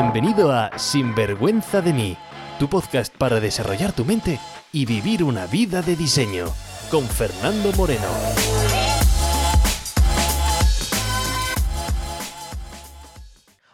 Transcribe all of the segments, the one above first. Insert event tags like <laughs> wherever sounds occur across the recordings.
Bienvenido a Sinvergüenza de mí, tu podcast para desarrollar tu mente y vivir una vida de diseño, con Fernando Moreno.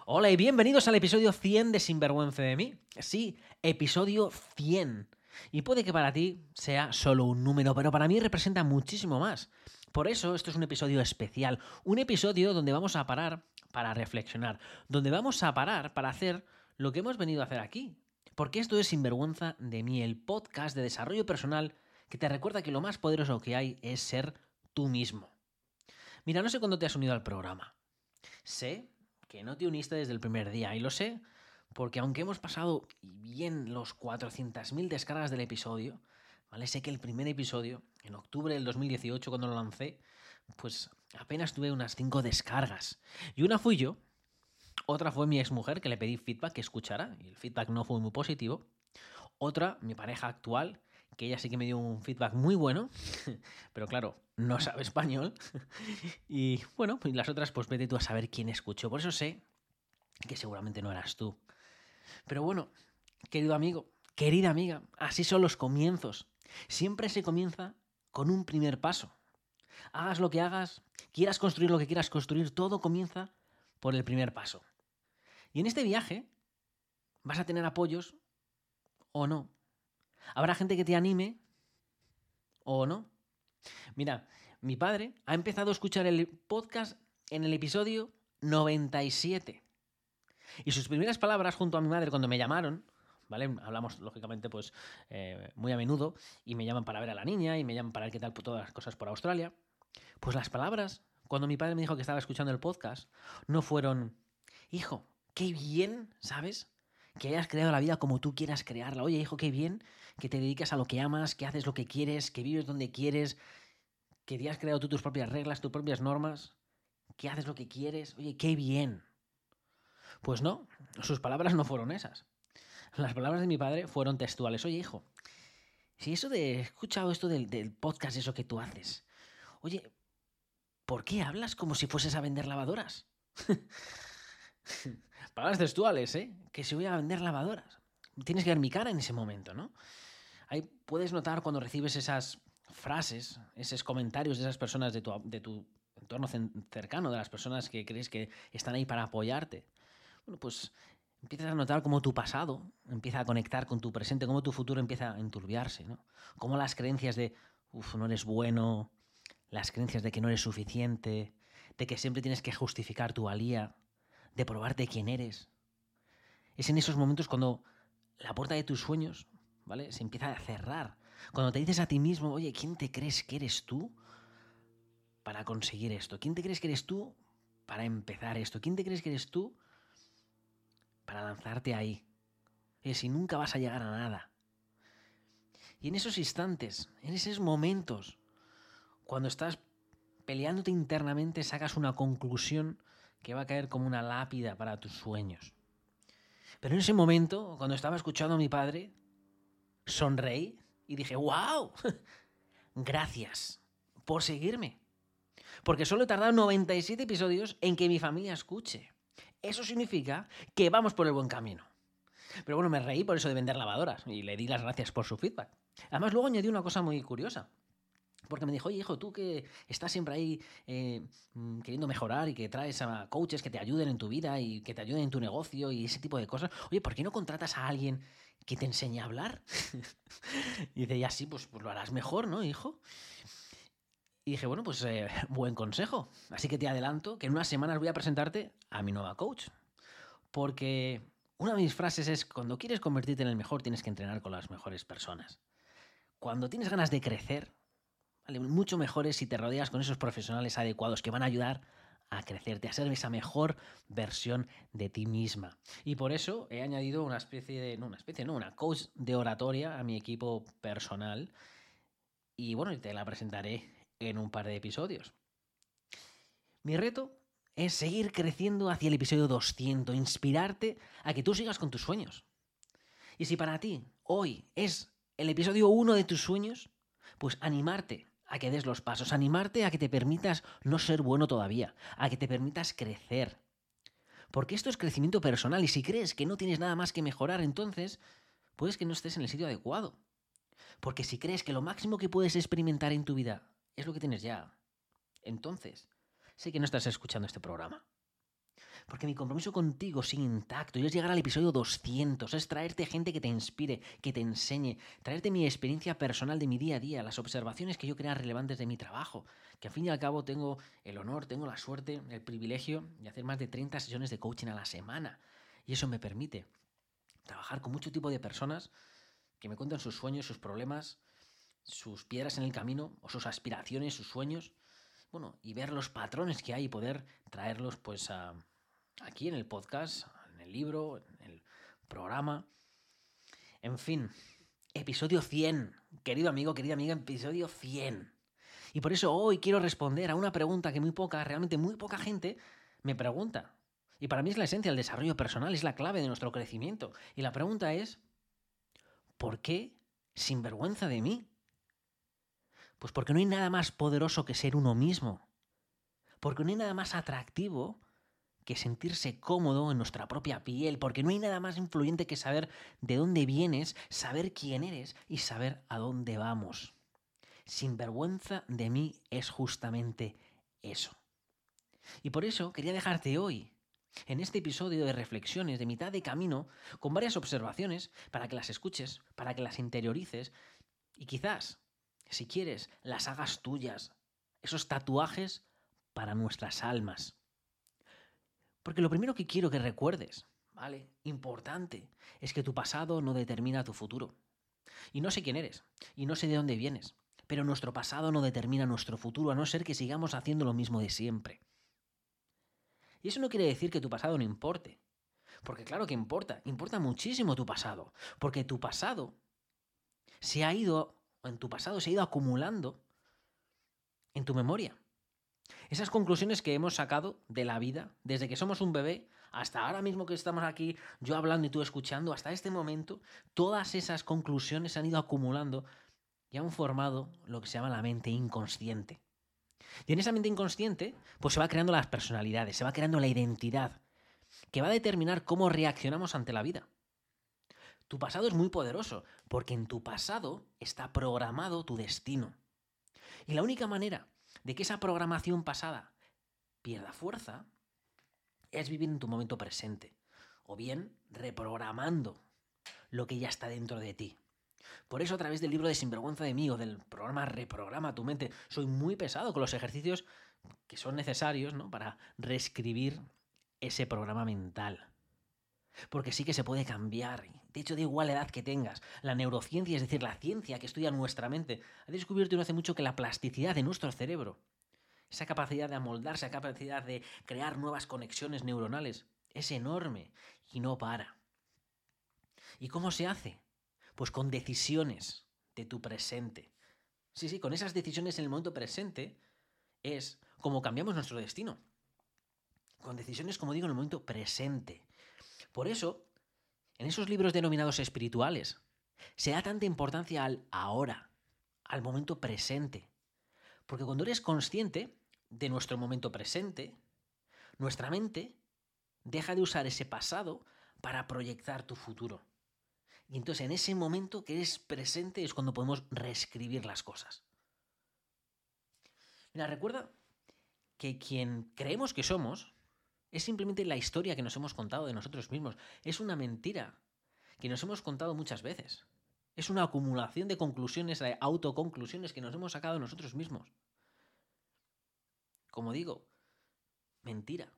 Hola y bienvenidos al episodio 100 de Sinvergüenza de mí. Sí, episodio 100. Y puede que para ti sea solo un número, pero para mí representa muchísimo más. Por eso esto es un episodio especial, un episodio donde vamos a parar para reflexionar, donde vamos a parar para hacer lo que hemos venido a hacer aquí. Porque esto es Sinvergüenza de mí, el podcast de desarrollo personal que te recuerda que lo más poderoso que hay es ser tú mismo. Mira, no sé cuándo te has unido al programa. Sé que no te uniste desde el primer día y lo sé porque aunque hemos pasado bien los 400.000 descargas del episodio, ¿vale? Sé que el primer episodio, en octubre del 2018, cuando lo lancé, pues apenas tuve unas 5 descargas. Y una fui yo, otra fue mi exmujer, que le pedí feedback que escuchara, y el feedback no fue muy positivo. Otra, mi pareja actual, que ella sí que me dio un feedback muy bueno, <laughs> pero claro, no sabe español. <laughs> y bueno, y las otras, pues vete tú a saber quién escuchó. Por eso sé que seguramente no eras tú. Pero bueno, querido amigo, querida amiga, así son los comienzos. Siempre se comienza con un primer paso. Hagas lo que hagas, quieras construir lo que quieras construir, todo comienza por el primer paso. Y en este viaje vas a tener apoyos o no. Habrá gente que te anime o no. Mira, mi padre ha empezado a escuchar el podcast en el episodio 97. Y sus primeras palabras junto a mi madre cuando me llamaron, Hablamos, lógicamente, pues eh, muy a menudo, y me llaman para ver a la niña, y me llaman para ver qué tal todas las cosas por Australia. Pues las palabras, cuando mi padre me dijo que estaba escuchando el podcast, no fueron, hijo, qué bien, ¿sabes? Que hayas creado la vida como tú quieras crearla. Oye, hijo, qué bien que te dedicas a lo que amas, que haces lo que quieres, que vives donde quieres, que te has creado tú tus propias reglas, tus propias normas, que haces lo que quieres. Oye, qué bien. Pues no, sus palabras no fueron esas. Las palabras de mi padre fueron textuales. Oye, hijo, si eso de. He escuchado esto del, del podcast, eso que tú haces. Oye, ¿por qué hablas como si fueses a vender lavadoras? <laughs> palabras textuales, ¿eh? Que si voy a vender lavadoras. Tienes que ver mi cara en ese momento, ¿no? Ahí puedes notar cuando recibes esas frases, esos comentarios de esas personas de tu, de tu entorno cercano, de las personas que crees que están ahí para apoyarte bueno, pues empiezas a notar cómo tu pasado empieza a conectar con tu presente, cómo tu futuro empieza a enturbiarse. Cómo las creencias de, uff, no eres bueno, las creencias de que no eres suficiente, de que siempre tienes que justificar tu valía, de probarte quién eres. Es en esos momentos cuando la puerta de tus sueños, ¿vale? Se empieza a cerrar. Cuando te dices a ti mismo, oye, ¿quién te crees que eres tú para conseguir esto? ¿Quién te crees que eres tú para empezar esto? ¿Quién te crees que eres tú para lanzarte ahí. Y si nunca vas a llegar a nada. Y en esos instantes, en esos momentos, cuando estás peleándote internamente, sacas una conclusión que va a caer como una lápida para tus sueños. Pero en ese momento, cuando estaba escuchando a mi padre, sonreí y dije, wow, <laughs> gracias por seguirme. Porque solo he tardado 97 episodios en que mi familia escuche. Eso significa que vamos por el buen camino. Pero bueno, me reí por eso de vender lavadoras y le di las gracias por su feedback. Además, luego añadió una cosa muy curiosa. Porque me dijo, oye, hijo, tú que estás siempre ahí eh, mm, queriendo mejorar y que traes a coaches que te ayuden en tu vida y que te ayuden en tu negocio y ese tipo de cosas, oye, ¿por qué no contratas a alguien que te enseñe a hablar? <laughs> y dice, ya sí, pues, pues lo harás mejor, ¿no, hijo? Y dije, bueno, pues eh, <laughs> buen consejo. Así que te adelanto que en unas semanas voy a presentarte a mi nueva coach. Porque una de mis frases es, cuando quieres convertirte en el mejor, tienes que entrenar con las mejores personas. Cuando tienes ganas de crecer, ¿vale? mucho mejor es si te rodeas con esos profesionales adecuados que van a ayudar a crecerte, a ser esa mejor versión de ti misma. Y por eso he añadido una especie de, no una especie, no, una coach de oratoria a mi equipo personal. Y bueno, te la presentaré en un par de episodios. Mi reto es seguir creciendo hacia el episodio 200, inspirarte a que tú sigas con tus sueños. Y si para ti hoy es el episodio 1 de tus sueños, pues animarte a que des los pasos, animarte a que te permitas no ser bueno todavía, a que te permitas crecer. Porque esto es crecimiento personal y si crees que no tienes nada más que mejorar, entonces puedes que no estés en el sitio adecuado. Porque si crees que lo máximo que puedes experimentar en tu vida es lo que tienes ya, entonces sé que no estás escuchando este programa. Porque mi compromiso contigo sigue intacto. Y es llegar al episodio 200, es traerte gente que te inspire, que te enseñe, traerte mi experiencia personal de mi día a día, las observaciones que yo crea relevantes de mi trabajo, que al fin y al cabo tengo el honor, tengo la suerte, el privilegio de hacer más de 30 sesiones de coaching a la semana. Y eso me permite trabajar con mucho tipo de personas que me cuentan sus sueños, sus problemas, sus piedras en el camino o sus aspiraciones, sus sueños, bueno, y ver los patrones que hay y poder traerlos pues a aquí en el podcast, en el libro, en el programa. En fin, episodio 100. Querido amigo, querida amiga, episodio 100. Y por eso hoy quiero responder a una pregunta que muy poca, realmente muy poca gente me pregunta. Y para mí es la esencia del desarrollo personal, es la clave de nuestro crecimiento. Y la pregunta es, ¿por qué sin vergüenza de mí? Pues porque no hay nada más poderoso que ser uno mismo. Porque no hay nada más atractivo que sentirse cómodo en nuestra propia piel, porque no hay nada más influyente que saber de dónde vienes, saber quién eres y saber a dónde vamos. Sin vergüenza de mí es justamente eso. Y por eso quería dejarte hoy, en este episodio de reflexiones de mitad de camino, con varias observaciones para que las escuches, para que las interiorices y quizás, si quieres, las hagas tuyas. Esos tatuajes para nuestras almas. Porque lo primero que quiero que recuerdes, ¿vale? Importante, es que tu pasado no determina tu futuro. Y no sé quién eres, y no sé de dónde vienes, pero nuestro pasado no determina nuestro futuro, a no ser que sigamos haciendo lo mismo de siempre. Y eso no quiere decir que tu pasado no importe. Porque claro que importa, importa muchísimo tu pasado. Porque tu pasado se ha ido, en tu pasado se ha ido acumulando en tu memoria. Esas conclusiones que hemos sacado de la vida, desde que somos un bebé hasta ahora mismo que estamos aquí, yo hablando y tú escuchando, hasta este momento, todas esas conclusiones se han ido acumulando y han formado lo que se llama la mente inconsciente. Y en esa mente inconsciente, pues se va creando las personalidades, se va creando la identidad, que va a determinar cómo reaccionamos ante la vida. Tu pasado es muy poderoso, porque en tu pasado está programado tu destino. Y la única manera de que esa programación pasada pierda fuerza es vivir en tu momento presente. O bien reprogramando lo que ya está dentro de ti. Por eso a través del libro de Sinvergüenza de mí o del programa Reprograma tu mente, soy muy pesado con los ejercicios que son necesarios ¿no? para reescribir ese programa mental. Porque sí que se puede cambiar. De hecho, de igual edad que tengas. La neurociencia, es decir, la ciencia que estudia nuestra mente, ha descubierto no hace mucho que la plasticidad de nuestro cerebro, esa capacidad de amoldarse, esa capacidad de crear nuevas conexiones neuronales, es enorme y no para. ¿Y cómo se hace? Pues con decisiones de tu presente. Sí, sí, con esas decisiones en el momento presente es como cambiamos nuestro destino. Con decisiones, como digo, en el momento presente. Por eso, en esos libros denominados espirituales, se da tanta importancia al ahora, al momento presente. Porque cuando eres consciente de nuestro momento presente, nuestra mente deja de usar ese pasado para proyectar tu futuro. Y entonces en ese momento que eres presente es cuando podemos reescribir las cosas. Mira, recuerda que quien creemos que somos es simplemente la historia que nos hemos contado de nosotros mismos. Es una mentira que nos hemos contado muchas veces. Es una acumulación de conclusiones, de autoconclusiones que nos hemos sacado nosotros mismos. Como digo, mentira.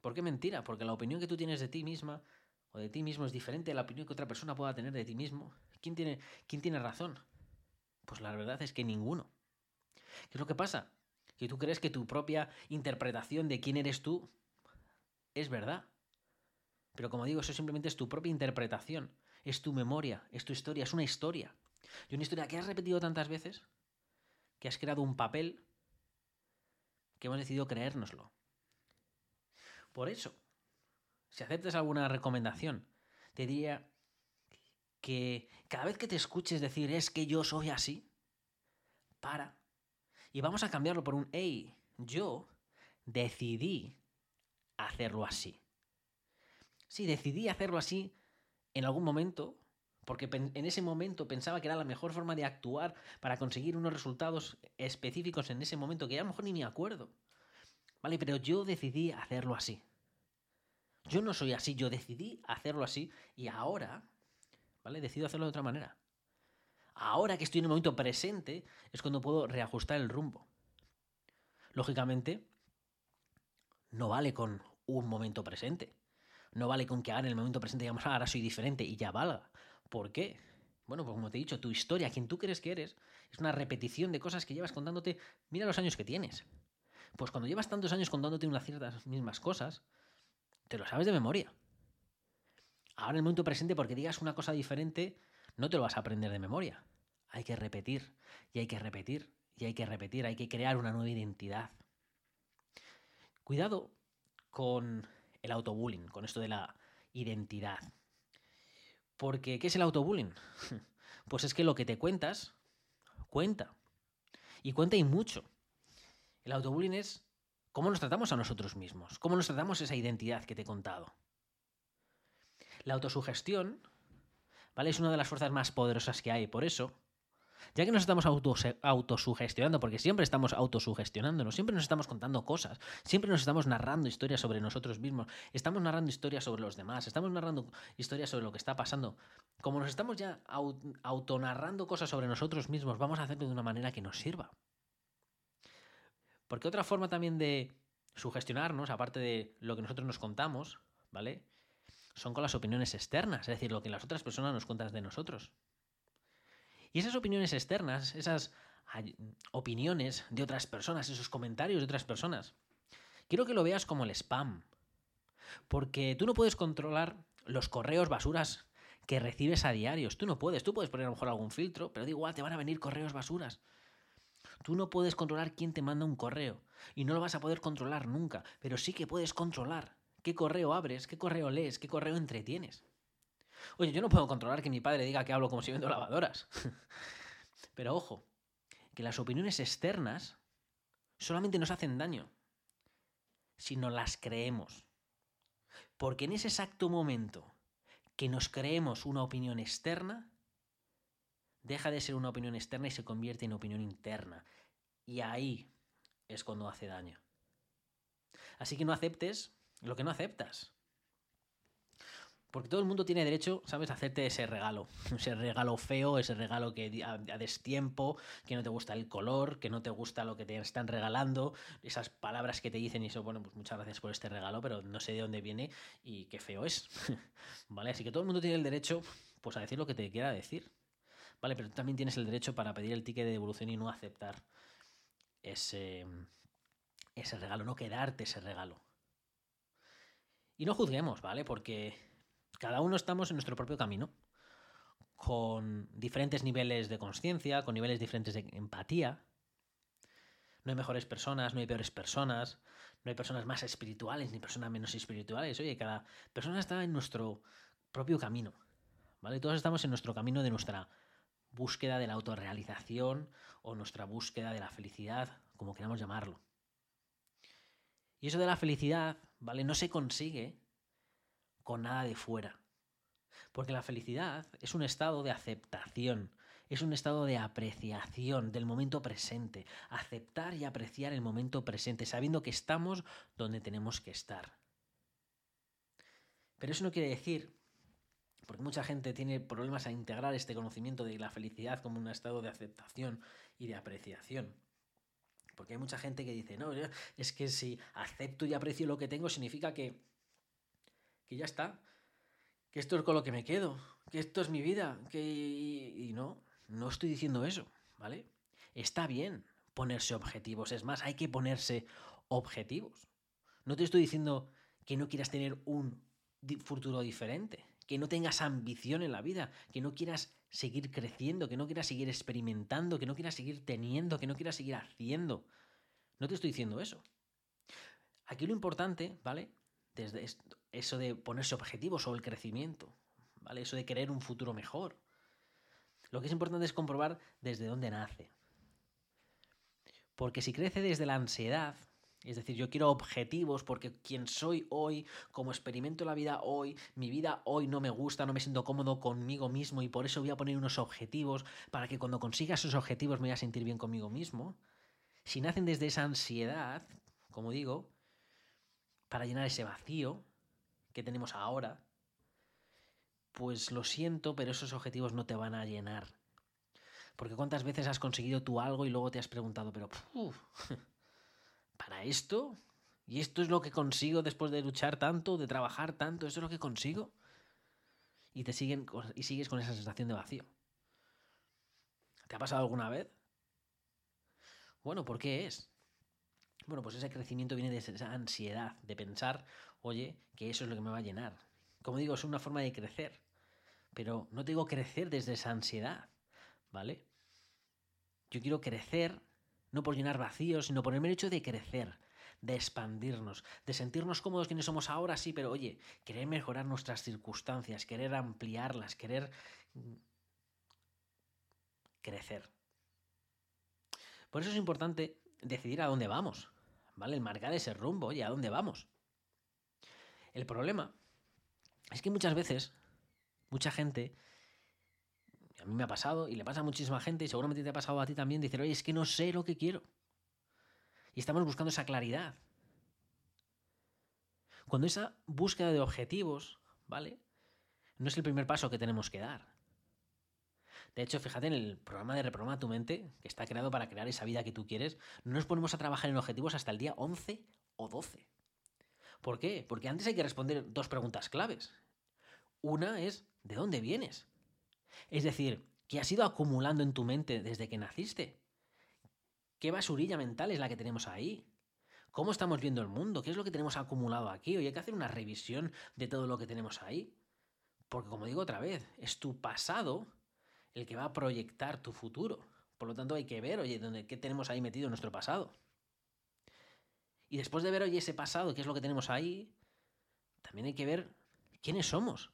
¿Por qué mentira? Porque la opinión que tú tienes de ti misma o de ti mismo es diferente a la opinión que otra persona pueda tener de ti mismo. ¿Quién tiene, quién tiene razón? Pues la verdad es que ninguno. ¿Qué es lo que pasa? Que tú crees que tu propia interpretación de quién eres tú es verdad. Pero como digo, eso simplemente es tu propia interpretación, es tu memoria, es tu historia, es una historia. Y una historia que has repetido tantas veces que has creado un papel que hemos decidido creérnoslo. Por eso, si aceptas alguna recomendación, te diría que cada vez que te escuches decir es que yo soy así, para. Y vamos a cambiarlo por un, hey, yo decidí hacerlo así. Sí, decidí hacerlo así en algún momento, porque en ese momento pensaba que era la mejor forma de actuar para conseguir unos resultados específicos en ese momento, que ya a lo mejor ni me acuerdo. ¿Vale? Pero yo decidí hacerlo así. Yo no soy así, yo decidí hacerlo así y ahora, ¿vale? Decido hacerlo de otra manera. Ahora que estoy en el momento presente es cuando puedo reajustar el rumbo. Lógicamente, no vale con un momento presente. No vale con que ahora en el momento presente digamos, ah, ahora soy diferente y ya valga. ¿Por qué? Bueno, pues como te he dicho, tu historia, quien tú crees que eres, es una repetición de cosas que llevas contándote. Mira los años que tienes. Pues cuando llevas tantos años contándote unas ciertas mismas cosas, te lo sabes de memoria. Ahora en el momento presente, porque digas una cosa diferente, no te lo vas a aprender de memoria. Hay que repetir, y hay que repetir, y hay que repetir, hay que crear una nueva identidad. Cuidado con el autobullying, con esto de la identidad. Porque, ¿qué es el autobullying? <laughs> Pues es que lo que te cuentas, cuenta. Y cuenta y mucho. El autobullying es cómo nos tratamos a nosotros mismos, cómo nos tratamos esa identidad que te he contado. La autosugestión, ¿vale? Es una de las fuerzas más poderosas que hay. Por eso, ya que nos estamos autosugestionando, porque siempre estamos autosugestionándonos, siempre nos estamos contando cosas, siempre nos estamos narrando historias sobre nosotros mismos, estamos narrando historias sobre los demás, estamos narrando historias sobre lo que está pasando. Como nos estamos ya autonarrando cosas sobre nosotros mismos, vamos a hacerlo de una manera que nos sirva. Porque otra forma también de sugestionarnos, aparte de lo que nosotros nos contamos, ¿vale? Son con las opiniones externas, es decir, lo que las otras personas nos cuentan de nosotros. Y esas opiniones externas, esas opiniones de otras personas, esos comentarios de otras personas, quiero que lo veas como el spam. Porque tú no puedes controlar los correos basuras que recibes a diarios. Tú no puedes. Tú puedes poner a lo mejor algún filtro, pero da igual, te van a venir correos basuras. Tú no puedes controlar quién te manda un correo. Y no lo vas a poder controlar nunca. Pero sí que puedes controlar qué correo abres, qué correo lees, qué correo entretienes. Oye, yo no puedo controlar que mi padre diga que hablo como si vendo lavadoras. <laughs> Pero ojo, que las opiniones externas solamente nos hacen daño si no las creemos. Porque en ese exacto momento que nos creemos una opinión externa, deja de ser una opinión externa y se convierte en opinión interna. Y ahí es cuando hace daño. Así que no aceptes lo que no aceptas. Porque todo el mundo tiene derecho, ¿sabes?, a hacerte ese regalo. <laughs> Ese regalo feo, ese regalo que a, destiempo, que no te gusta el color, que no te gusta lo que te están regalando, esas palabras que te dicen y eso, bueno, pues muchas gracias por este regalo, pero no sé de dónde viene y qué feo es. <laughs> ¿Vale? Así que todo el mundo tiene el derecho, pues, a decir lo que te quiera decir. ¿Vale? Pero tú también tienes el derecho para pedir el ticket de devolución y no aceptar ese, ese regalo, no quedarte ese regalo. Y no juzguemos, ¿vale? Porque cada uno estamos en nuestro propio camino, con diferentes niveles de conciencia, con niveles diferentes de empatía. No hay mejores personas, no hay peores personas, no hay personas más espirituales ni personas menos espirituales. Oye, cada persona está en nuestro propio camino. ¿Vale? Todos estamos en nuestro camino de nuestra búsqueda de la autorrealización o nuestra búsqueda de la felicidad, como queramos llamarlo. Y eso de la felicidad, ¿vale? No se consigue nada de fuera. Porque la felicidad es un estado de aceptación, es un estado de apreciación del momento presente, aceptar y apreciar el momento presente, sabiendo que estamos donde tenemos que estar. Pero eso no quiere decir, porque mucha gente tiene problemas a integrar este conocimiento de la felicidad como un estado de aceptación y de apreciación. Porque hay mucha gente que dice, no, es que si acepto y aprecio lo que tengo significa que que ya está, que esto es con lo que me quedo, que esto es mi vida, que... Y no, no estoy diciendo eso, ¿vale? Está bien ponerse objetivos, es más, hay que ponerse objetivos. No te estoy diciendo que no quieras tener un futuro diferente, que no tengas ambición en la vida, que no quieras seguir creciendo, que no quieras seguir experimentando, que no quieras seguir teniendo, que no quieras seguir haciendo. No te estoy diciendo eso. Aquí lo importante, ¿vale? Desde eso de ponerse objetivos o el crecimiento, ¿vale? Eso de querer un futuro mejor. Lo que es importante es comprobar desde dónde nace. Porque si crece desde la ansiedad, Es decir, yo quiero objetivos porque quien soy hoy, como experimento la vida hoy, mi vida hoy no me gusta, no me siento cómodo conmigo mismo y por eso voy a poner unos objetivos para que cuando consiga esos objetivos me voy a sentir bien conmigo mismo. Si nacen desde esa ansiedad, como digo, para llenar ese vacío que tenemos ahora, pues lo siento, pero esos objetivos no te van a llenar. Porque cuántas veces has conseguido tú algo y luego te has preguntado, pero <laughs> ¿para esto? ¿Y esto es lo que consigo después de luchar tanto, de trabajar tanto? ¿Eso es lo que consigo? Y te siguen y sigues con esa sensación de vacío. ¿Te ha pasado alguna vez? Bueno, ¿por qué es? Bueno, pues ese crecimiento viene de esa ansiedad de pensar, oye, que eso es lo que me va a llenar. Como digo, es una forma de crecer. Pero no te digo crecer desde esa ansiedad, ¿vale? Yo quiero crecer no por llenar vacíos, sino por el mero hecho de crecer, de expandirnos, de sentirnos cómodos quienes somos ahora, sí, pero oye, querer mejorar nuestras circunstancias, querer ampliarlas, querer mm, crecer. Por eso es importante decidir a dónde vamos, ¿vale? El marcar ese rumbo, oye, ¿a dónde vamos? El problema es que muchas veces, mucha gente, a mí me ha pasado y le pasa a muchísima gente y seguramente te ha pasado a ti también, dice, oye, es que no sé lo que quiero. Y estamos buscando esa claridad. Cuando esa búsqueda de objetivos, ¿vale? No es el primer paso que tenemos que dar. De hecho, fíjate en el programa de Reprograma tu mente, que está creado para crear esa vida que tú quieres, no nos ponemos a trabajar en objetivos hasta el día 11 o 12. ¿Por qué? Porque antes hay que responder dos preguntas claves. Una es, ¿de dónde vienes? Es decir, ¿qué has ido acumulando en tu mente desde que naciste? ¿Qué basurilla mental es la que tenemos ahí? ¿Cómo estamos viendo el mundo? ¿Qué es lo que tenemos acumulado aquí? Hoy hay que hacer una revisión de todo lo que tenemos ahí. Porque como digo otra vez, es tu pasado el que va a proyectar tu futuro. Por lo tanto, hay que ver, oye, ¿dónde, ¿qué tenemos ahí metido en nuestro pasado? Y después de ver, oye, ese pasado, qué es lo que tenemos ahí, también hay que ver quiénes somos.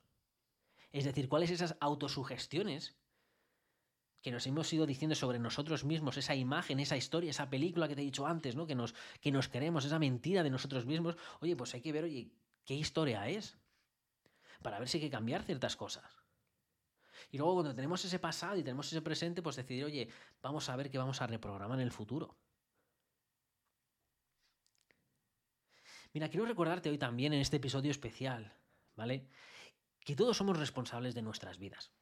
Es decir, cuáles esas autosugestiones que nos hemos ido diciendo sobre nosotros mismos, esa imagen, esa historia, esa película que te he dicho antes, ¿no? Que nos, que nos queremos, esa mentira de nosotros mismos. Oye, pues hay que ver, oye, qué historia es. Para ver si hay que cambiar ciertas cosas. Y luego cuando tenemos ese pasado y tenemos ese presente, pues decidir, oye, vamos a ver qué vamos a reprogramar en el futuro. Mira, quiero recordarte hoy también en este episodio especial, ¿vale? Que todos somos responsables de nuestras vidas.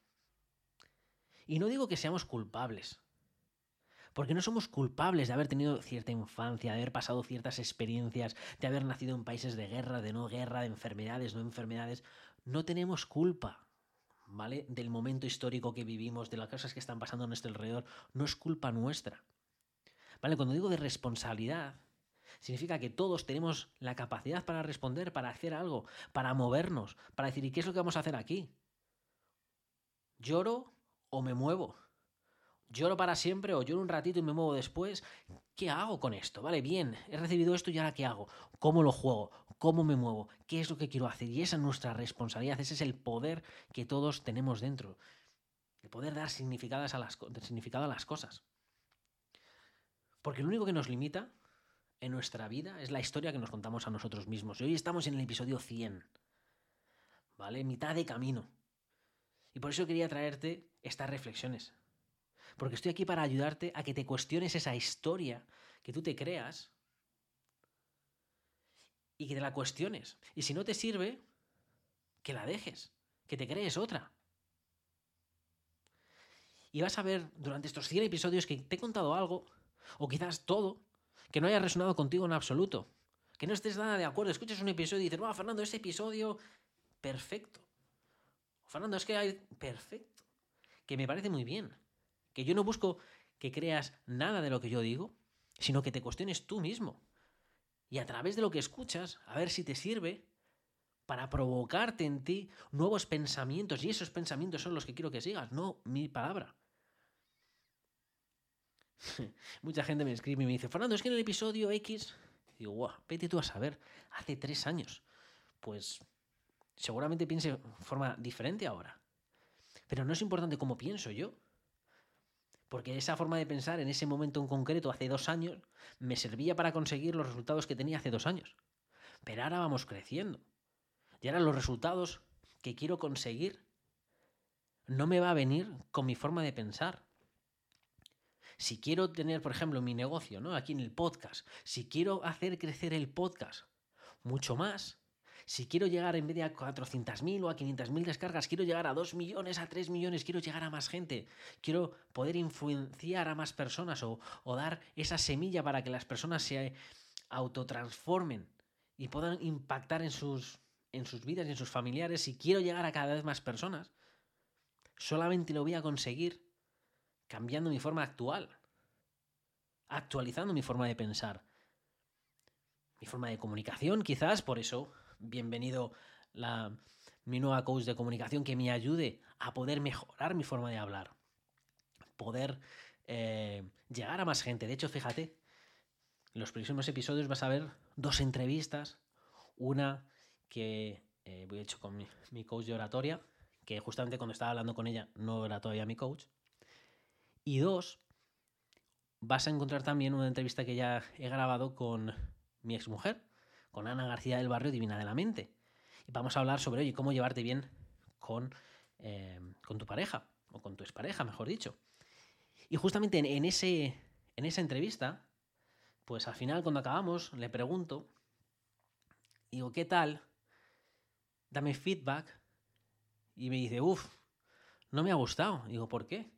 Y no digo que seamos culpables, porque no somos culpables de haber tenido cierta infancia, de haber pasado ciertas experiencias, de haber nacido en países de guerra, de no guerra, de enfermedades, no enfermedades. No tenemos culpa, ¿vale? Del momento histórico que vivimos, de las cosas que están pasando a nuestro alrededor. No es culpa nuestra. ¿Vale? Cuando digo de responsabilidad, Significa que todos tenemos la capacidad para responder, para hacer algo, para movernos, para decir, ¿y qué es lo que vamos a hacer aquí? ¿Lloro o me muevo? ¿Lloro para siempre o lloro un ratito y me muevo después? ¿Qué hago con esto? Vale, bien, he recibido esto y ahora ¿qué hago? ¿Cómo lo juego? ¿Cómo me muevo? ¿Qué es lo que quiero hacer? Y esa es nuestra responsabilidad, ese es el poder que todos tenemos dentro. El poder dar significado a las, significado a las cosas. Porque lo único que nos limita en nuestra vida es la historia que nos contamos a nosotros mismos. Y hoy estamos en el episodio 100, ¿vale? Mitad de camino. Y por eso quería traerte estas reflexiones. Porque estoy aquí para ayudarte a que te cuestiones esa historia que tú te creas y que te la cuestiones. Y si no te sirve, que la dejes, que te crees otra. Y vas a ver durante estos 100 episodios que te he contado algo, o quizás todo, que no haya resonado contigo en absoluto, que no estés nada de acuerdo, escuchas un episodio y dices, wow, Fernando, ese episodio, perfecto. Fernando, es que hay, perfecto. Que me parece muy bien. Que yo no busco que creas nada de lo que yo digo, sino que te cuestiones tú mismo. Y a través de lo que escuchas, a ver si te sirve para provocarte en ti nuevos pensamientos. Y esos pensamientos son los que quiero que sigas, no mi palabra. <laughs> Mucha gente me escribe y me dice, Fernando, es que en el episodio X, digo, guau, vete tú a saber, hace tres años. Pues seguramente piense de forma diferente ahora. Pero no es importante cómo pienso yo. Porque esa forma de pensar en ese momento en concreto, hace dos años, me servía para conseguir los resultados que tenía hace dos años. Pero ahora vamos creciendo. Y ahora los resultados que quiero conseguir no me va a venir con mi forma de pensar. Si quiero tener, por ejemplo, mi negocio, ¿no? Aquí en el podcast, si quiero hacer crecer el podcast mucho más, si quiero llegar en vez de a 400.000 o a 500.000 descargas, quiero llegar a 2 millones, a 3 millones, quiero llegar a más gente, quiero poder influenciar a más personas o, o dar esa semilla para que las personas se autotransformen y puedan impactar en sus, en sus vidas y en sus familiares, si quiero llegar a cada vez más personas, solamente lo voy a conseguir cambiando mi forma actual, actualizando mi forma de pensar, mi forma de comunicación, quizás, por eso, bienvenido la, mi nueva coach de comunicación que me ayude a poder mejorar mi forma de hablar, poder eh, llegar a más gente. De hecho, fíjate, en los próximos episodios vas a ver dos entrevistas, una que eh, voy hecho con mi, mi coach de oratoria, que justamente cuando estaba hablando con ella no era todavía mi coach, y dos, vas a encontrar también una entrevista que ya he grabado con mi exmujer, con Ana García del Barrio Divina de la Mente. Y vamos a hablar sobre oye, cómo llevarte bien con, eh, con tu pareja, o con tu expareja, mejor dicho. Y justamente en, ese, en esa entrevista, pues al final cuando acabamos, le pregunto, digo, ¿qué tal? Dame feedback. Y me dice, uff, no me ha gustado. Digo, ¿por qué?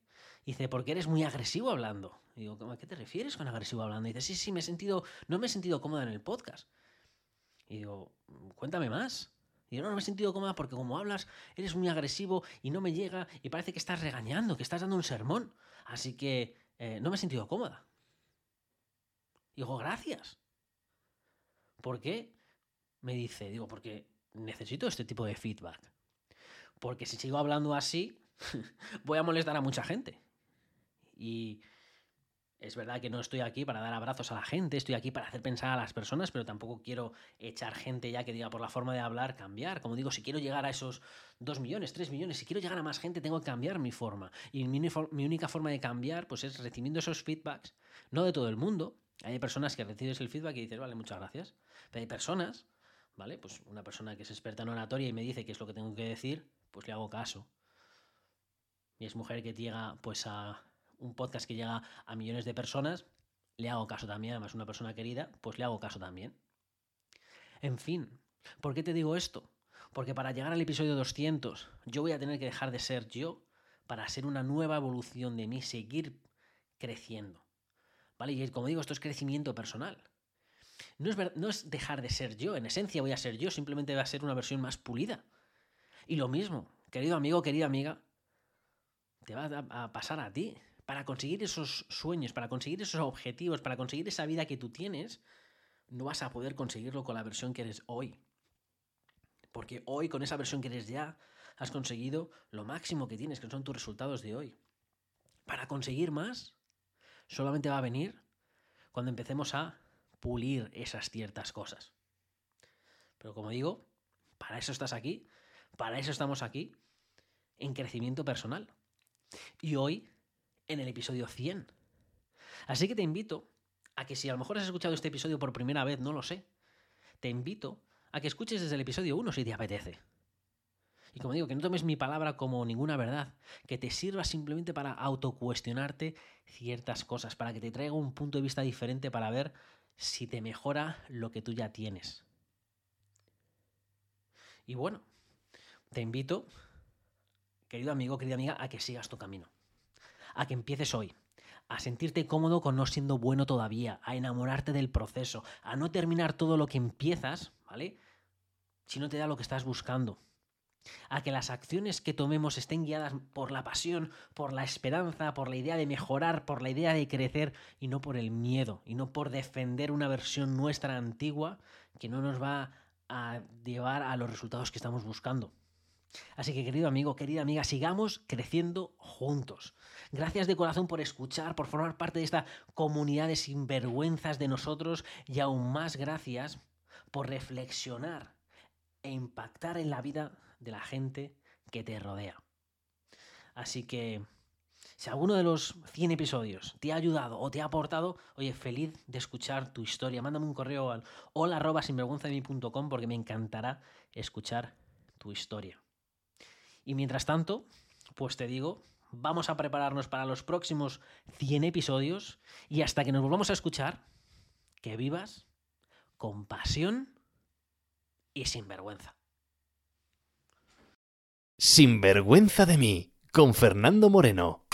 Dice, porque eres muy agresivo hablando. digo, ¿a qué te refieres con agresivo hablando? Y dice, sí, sí, me he sentido, no me he sentido cómoda en el podcast. Y digo, cuéntame más. Y digo, no, no me he sentido cómoda porque como hablas, eres muy agresivo y no me llega y parece que estás regañando, que estás dando un sermón. Así que eh, no me he sentido cómoda. Y digo, gracias. ¿Por qué? Me dice, digo, porque necesito este tipo de feedback. Porque si sigo hablando así, <laughs> voy a molestar a mucha gente. Y es verdad que no estoy aquí para dar abrazos a la gente, estoy aquí para hacer pensar a las personas, pero tampoco quiero echar gente ya que diga por la forma de hablar, cambiar. Como digo, si quiero llegar a esos 2 millones, 3 millones, si quiero llegar a más gente, tengo que cambiar mi forma. Y mi, mi única forma de cambiar pues es recibiendo esos feedbacks, no de todo el mundo. Hay personas que recibes el feedback y dices, vale, muchas gracias. Pero hay personas, ¿vale? Pues una persona que es experta en oratoria y me dice qué es lo que tengo que decir, pues le hago caso. Y es mujer que llega pues a un podcast que llega a millones de personas, le hago caso también, además una persona querida, pues le hago caso también. En fin, ¿por qué te digo esto? Porque para llegar al episodio 200 yo voy a tener que dejar de ser yo para ser una nueva evolución de mí, seguir creciendo. ¿Vale? Y como digo, esto es crecimiento personal. No es, no es dejar de ser yo, en esencia voy a ser yo, simplemente va a ser una versión más pulida. Y lo mismo, querido amigo, querida amiga, te va a pasar a ti para conseguir esos sueños, para conseguir esos objetivos, para conseguir esa vida que tú tienes, no vas a poder conseguirlo con la versión que eres hoy. Porque hoy, con esa versión que eres ya, has conseguido lo máximo que tienes, que son tus resultados de hoy. Para conseguir más, solamente va a venir cuando empecemos a pulir esas ciertas cosas. Pero como digo, para eso estás aquí, para eso estamos aquí, en crecimiento personal. Y hoy en el episodio 100. Así que te invito a que si a lo mejor has escuchado este episodio por primera vez, no lo sé, te invito a que escuches desde el episodio 1 si te apetece. Y como digo, que no tomes mi palabra como ninguna verdad, que te sirva simplemente para autocuestionarte ciertas cosas, para que te traiga un punto de vista diferente para ver si te mejora lo que tú ya tienes. Y bueno, te invito, querido amigo, querida amiga, a que sigas tu camino a que empieces hoy, a sentirte cómodo con no siendo bueno todavía, a enamorarte del proceso, a no terminar todo lo que empiezas, ¿vale? Si no te da lo que estás buscando. A que las acciones que tomemos estén guiadas por la pasión, por la esperanza, por la idea de mejorar, por la idea de crecer y no por el miedo y no por defender una versión nuestra antigua que no nos va a llevar a los resultados que estamos buscando. Así que querido amigo, querida amiga, sigamos creciendo juntos. Gracias de corazón por escuchar, por formar parte de esta comunidad de sinvergüenzas de nosotros y aún más gracias por reflexionar e impactar en la vida de la gente que te rodea. Así que Si alguno de los 100 episodios te ha ayudado o te ha aportado, oye, feliz de escuchar tu historia. Mándame un correo al hola arroba sinvergüenzademi.com porque me encantará escuchar tu historia. Y mientras tanto, pues te digo, vamos a prepararnos para los próximos 100 episodios y hasta que nos volvamos a escuchar, que vivas con pasión y sin vergüenza. Sin vergüenza de mí, con Fernando Moreno.